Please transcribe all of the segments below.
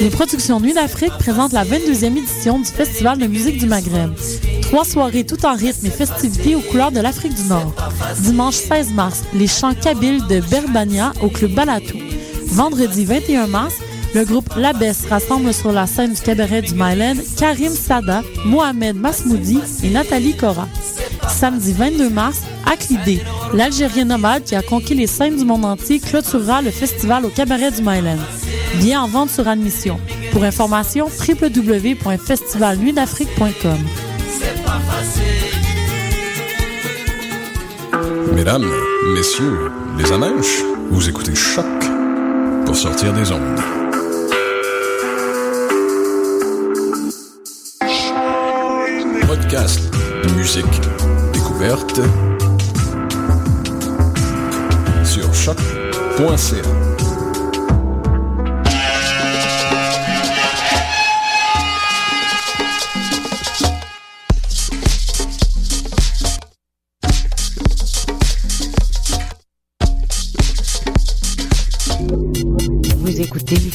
Les productions Nuit d'Afrique présentent la 22e édition du Festival de musique du Maghreb. Trois soirées tout en rythme et festivités aux couleurs de l'Afrique du Nord. Dimanche 16 mars, les chants kabyles de Berbania au club Balatou. Vendredi 21 mars, le groupe Labès rassemble sur la scène du cabaret du Myland Karim Sada, Mohamed Masmoudi et Nathalie Cora. Samedi 22 mars, Aklidé, l'Algérien nomade qui a conquis les scènes du monde entier, clôturera le festival au cabaret du Myland. Bien en vente sur admission. Pour information, www.festivalnuitdafrique.com. Mesdames, messieurs, les amèches, vous écoutez Choc pour sortir des ondes. Podcast, musique, découverte sur choc.ca.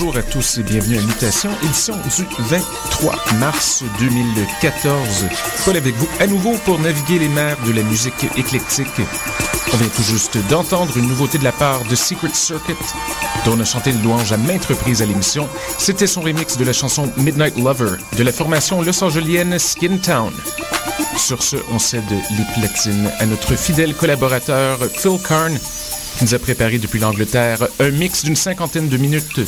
Bonjour à tous et bienvenue à Mutation, édition du 23 mars 2014. Paul avec vous à nouveau pour naviguer les mers de la musique éclectique. On vient tout juste d'entendre une nouveauté de la part de Secret Circuit, dont on a chanté le louange à maintes reprises à l'émission. C'était son remix de la chanson Midnight Lover de la formation los angelienne Skin Town. Sur ce, on cède les platines à notre fidèle collaborateur Phil Karn, qui nous a préparé depuis l'Angleterre un mix d'une cinquantaine de minutes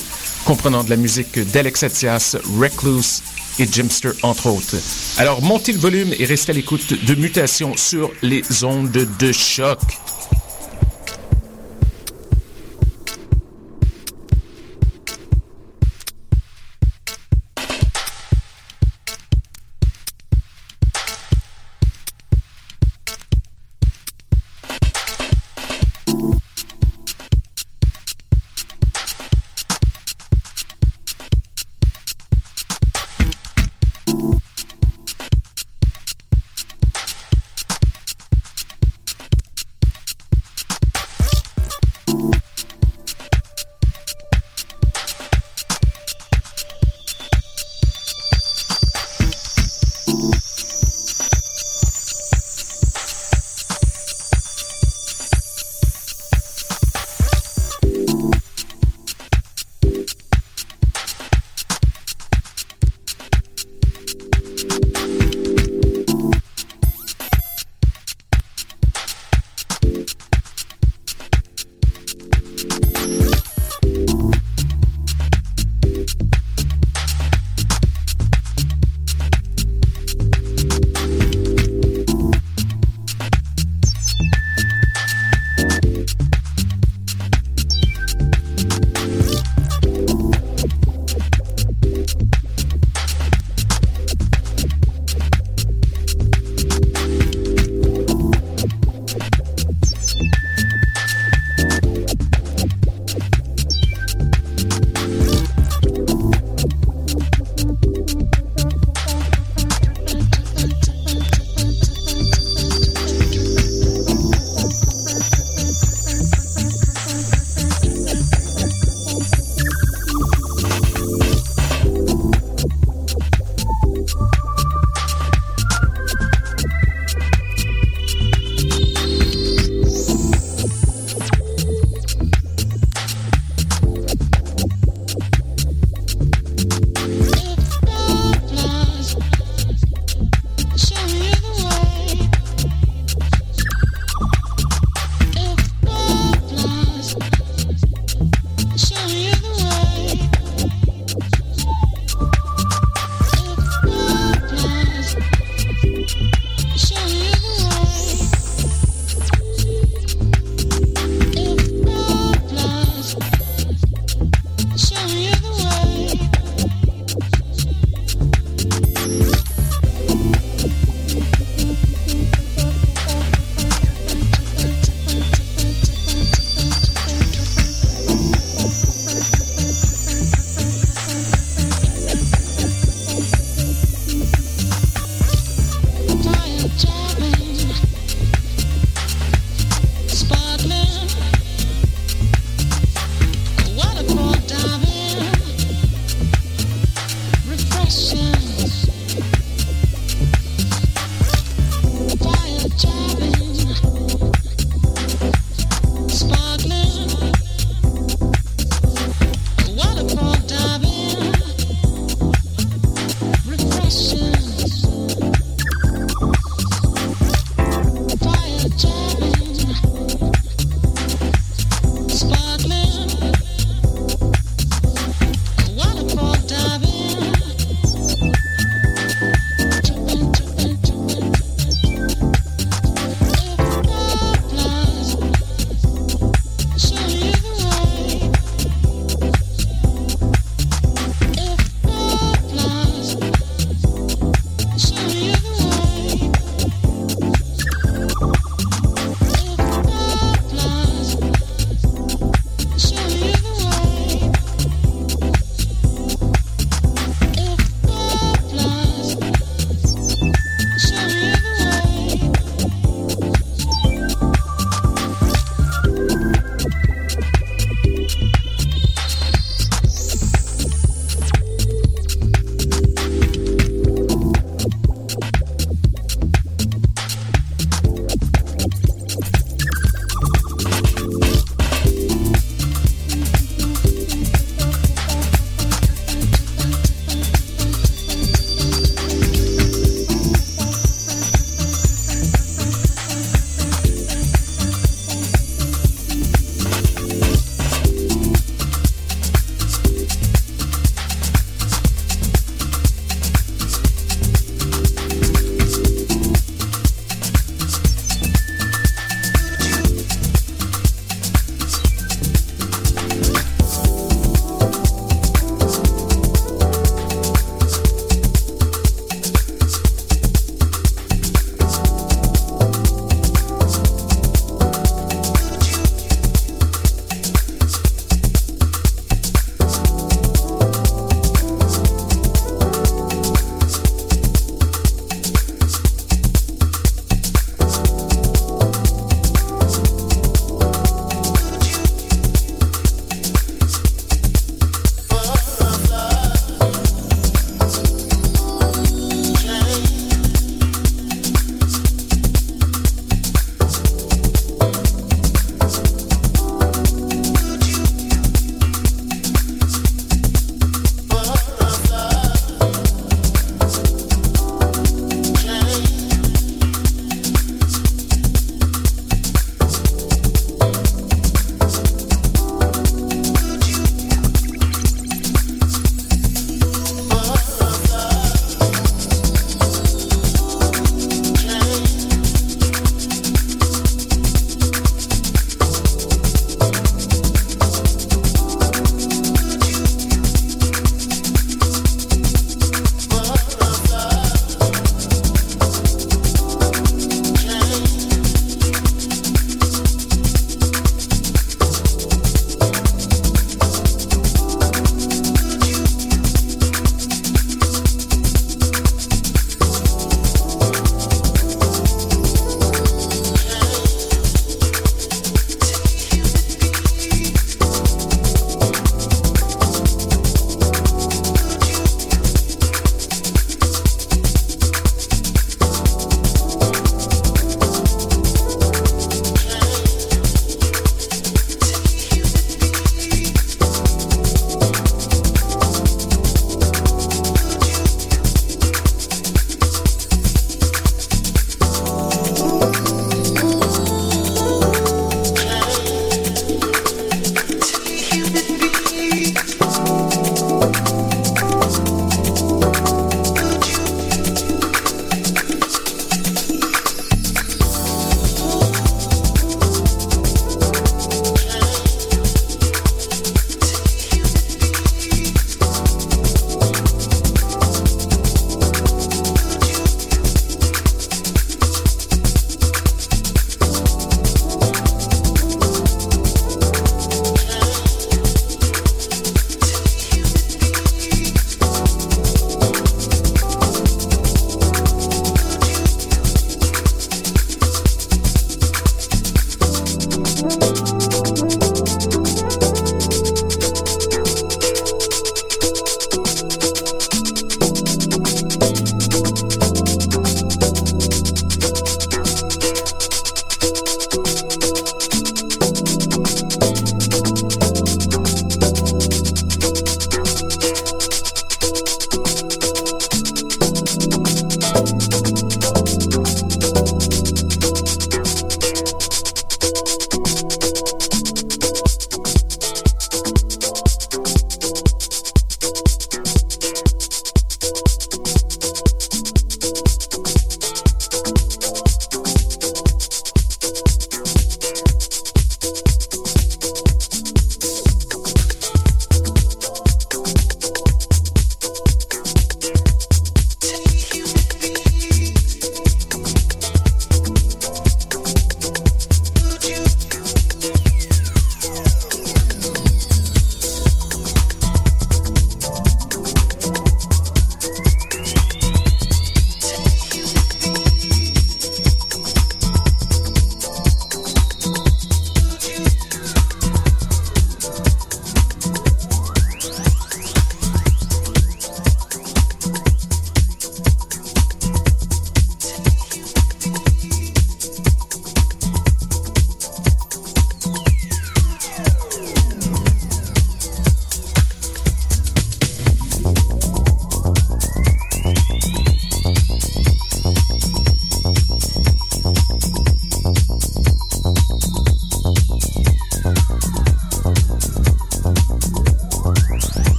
comprenant de la musique d'Alex Atias, Recluse et Jimster, entre autres. Alors, montez le volume et restez à l'écoute de Mutation sur les ondes de choc.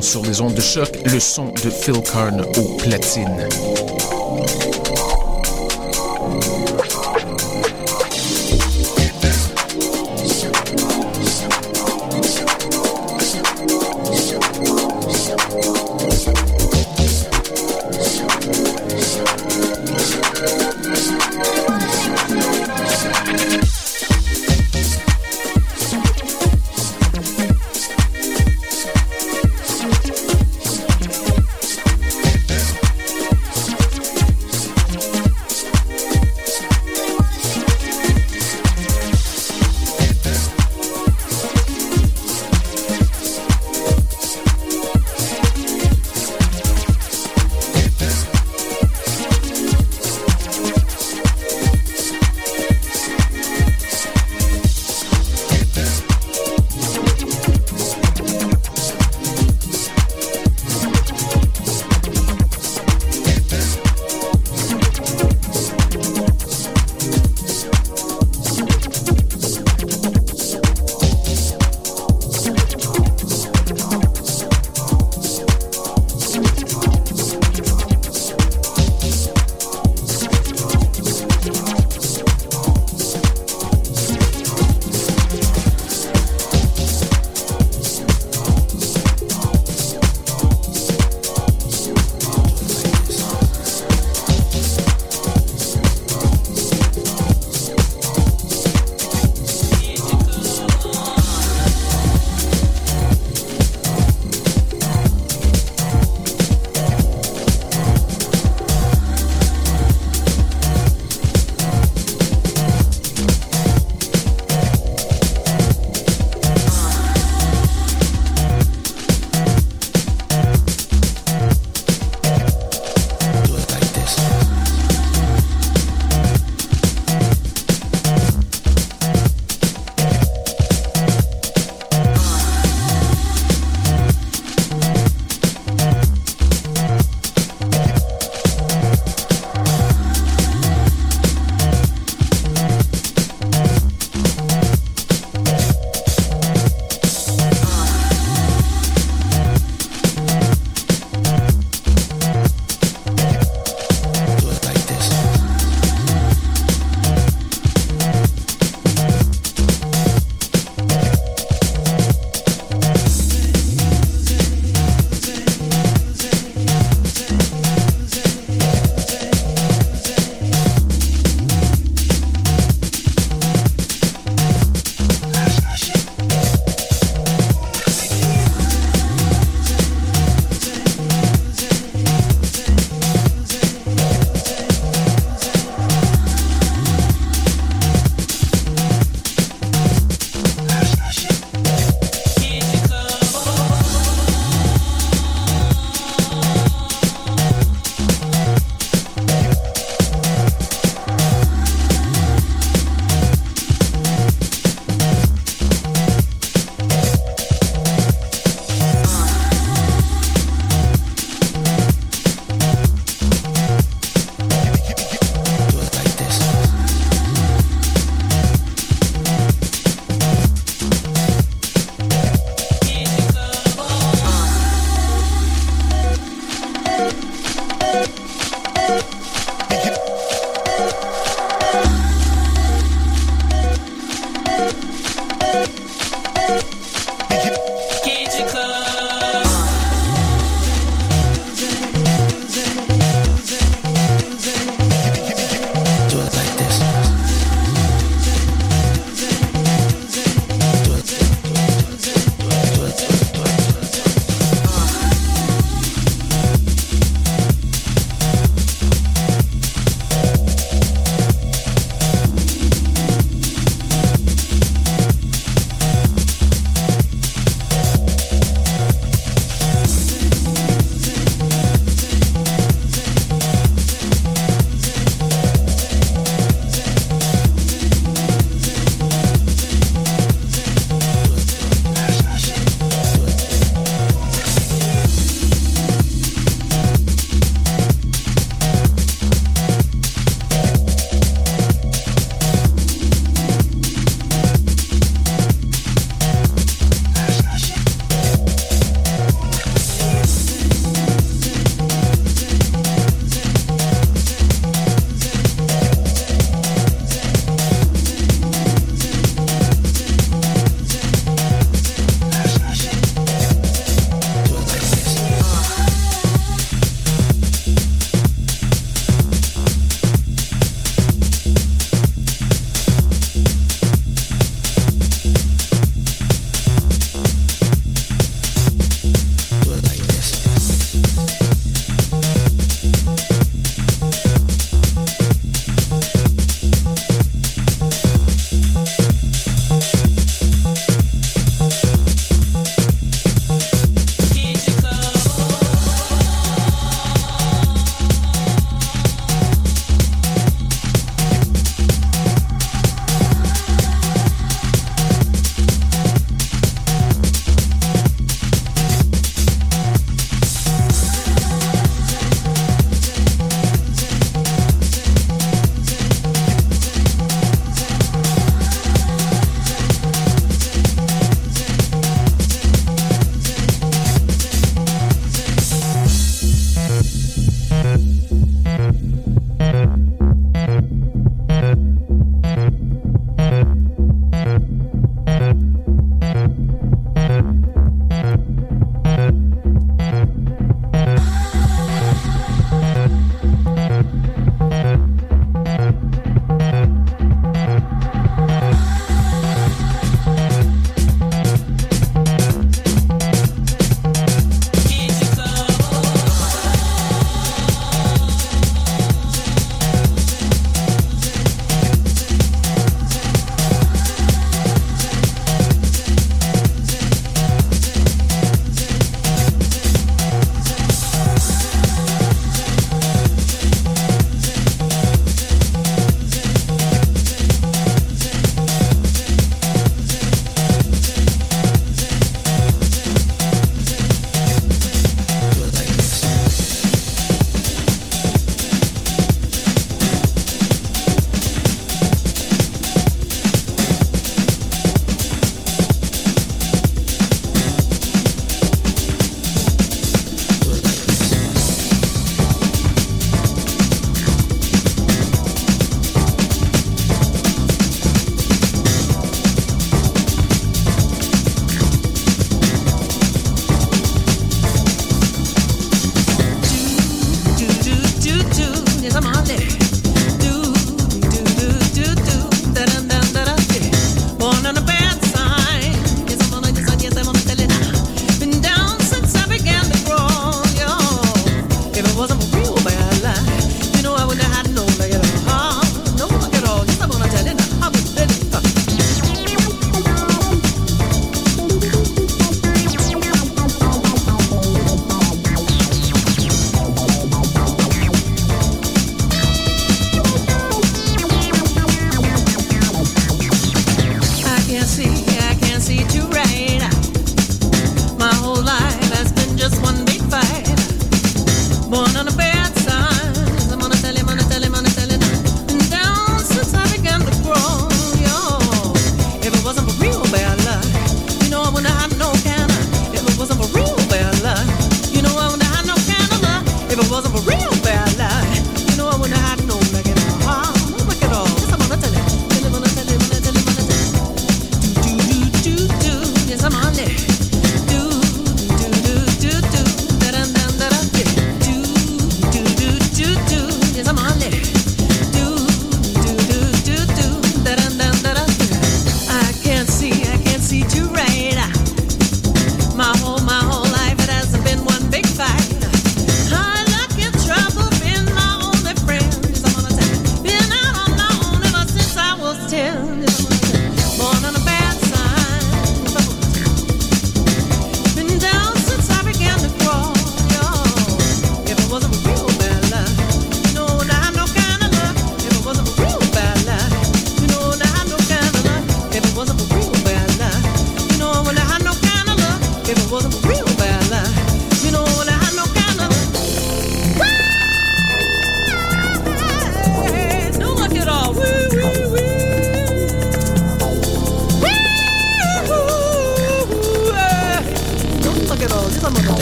Sur les ondes de choc, le son de Phil Karn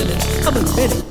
I'm a minute.